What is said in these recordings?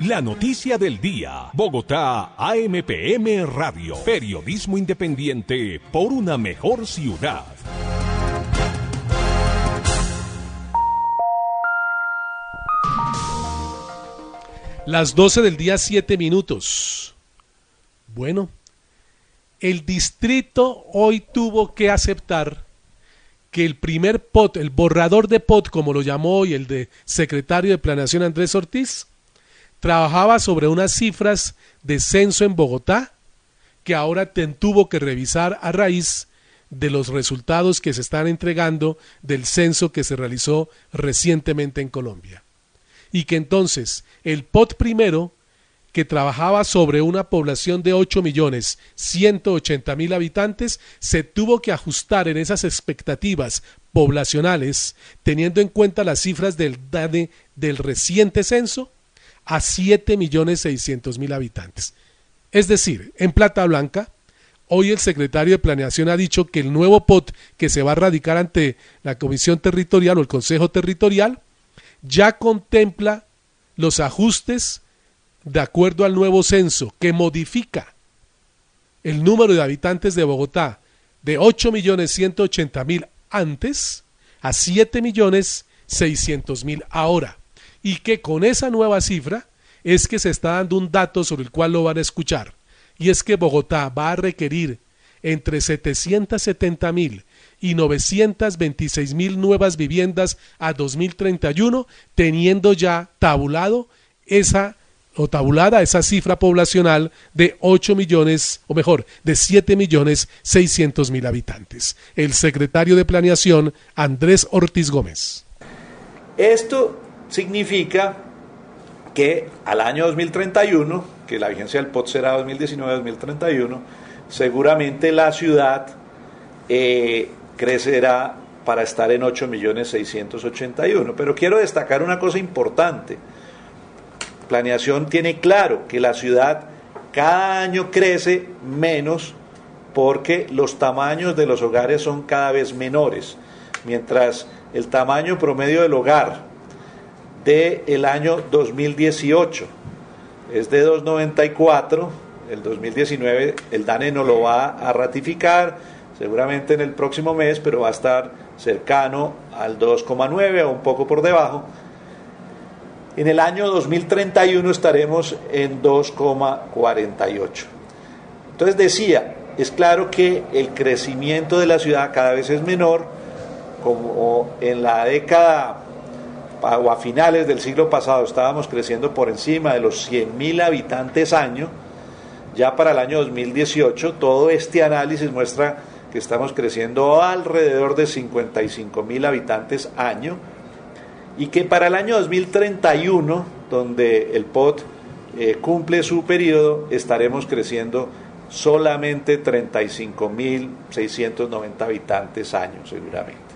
La noticia del día. Bogotá, AMPM Radio. Periodismo independiente por una mejor ciudad. Las 12 del día, 7 minutos. Bueno, el distrito hoy tuvo que aceptar que el primer POT, el borrador de POT, como lo llamó hoy el de secretario de Planeación Andrés Ortiz, trabajaba sobre unas cifras de censo en Bogotá que ahora tuvo que revisar a raíz de los resultados que se están entregando del censo que se realizó recientemente en Colombia. Y que entonces el POT primero, que trabajaba sobre una población de 8 millones 180 mil habitantes, se tuvo que ajustar en esas expectativas poblacionales, teniendo en cuenta las cifras del del reciente censo, a 7 millones 600 mil habitantes. Es decir, en Plata Blanca, hoy el secretario de Planeación ha dicho que el nuevo POT que se va a radicar ante la Comisión Territorial o el Consejo Territorial ya contempla los ajustes de acuerdo al nuevo censo que modifica el número de habitantes de Bogotá de 8 millones 180 mil antes a 7 millones 600 mil ahora y que con esa nueva cifra es que se está dando un dato sobre el cual lo van a escuchar, y es que Bogotá va a requerir entre 770 mil y 926 mil nuevas viviendas a 2031, teniendo ya tabulado esa o tabulada esa cifra poblacional de 8 millones, o mejor, de 7 millones 600 mil habitantes. El secretario de Planeación, Andrés Ortiz Gómez. Esto significa que al año 2031, que la vigencia del POT será 2019-2031, seguramente la ciudad eh, crecerá para estar en 8.681.000. Pero quiero destacar una cosa importante. Planeación tiene claro que la ciudad cada año crece menos porque los tamaños de los hogares son cada vez menores, mientras el tamaño promedio del hogar del el año 2018. Es de 294, el 2019 el DANE no lo va a ratificar, seguramente en el próximo mes, pero va a estar cercano al 2,9 o un poco por debajo. En el año 2031 estaremos en 2,48. Entonces decía, es claro que el crecimiento de la ciudad cada vez es menor, como en la década o a finales del siglo pasado estábamos creciendo por encima de los 100.000 habitantes año, ya para el año 2018 todo este análisis muestra que estamos creciendo alrededor de 55.000 habitantes año y que para el año 2031, donde el POT eh, cumple su periodo, estaremos creciendo solamente 35.690 habitantes año seguramente.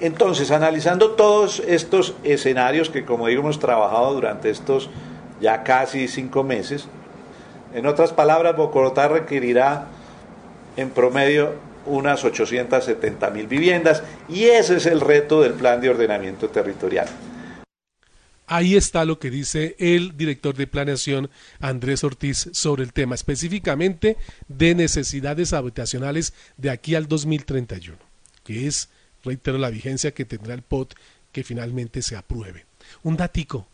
Entonces, analizando todos estos escenarios que, como digo, hemos trabajado durante estos ya casi cinco meses, en otras palabras, Bogotá requerirá en promedio unas 870 mil viviendas y ese es el reto del plan de ordenamiento territorial. Ahí está lo que dice el director de planeación Andrés Ortiz sobre el tema, específicamente de necesidades habitacionales de aquí al 2031, que es reitero la vigencia que tendrá el POT que finalmente se apruebe. Un datico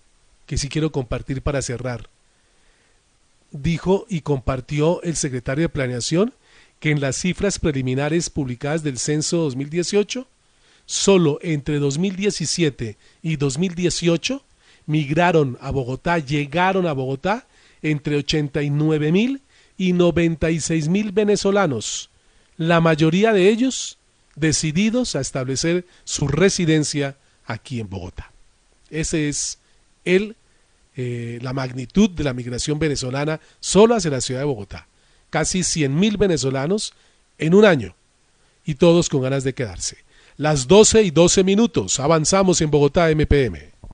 que sí quiero compartir para cerrar. Dijo y compartió el secretario de Planeación que en las cifras preliminares publicadas del censo 2018, solo entre 2017 y 2018 migraron a Bogotá, llegaron a Bogotá entre 89 mil y 96 mil venezolanos, la mayoría de ellos decididos a establecer su residencia aquí en Bogotá. Ese es el, eh, la magnitud de la migración venezolana solo hacia la ciudad de Bogotá. Casi 100.000 venezolanos en un año y todos con ganas de quedarse. Las 12 y 12 minutos avanzamos en Bogotá MPM.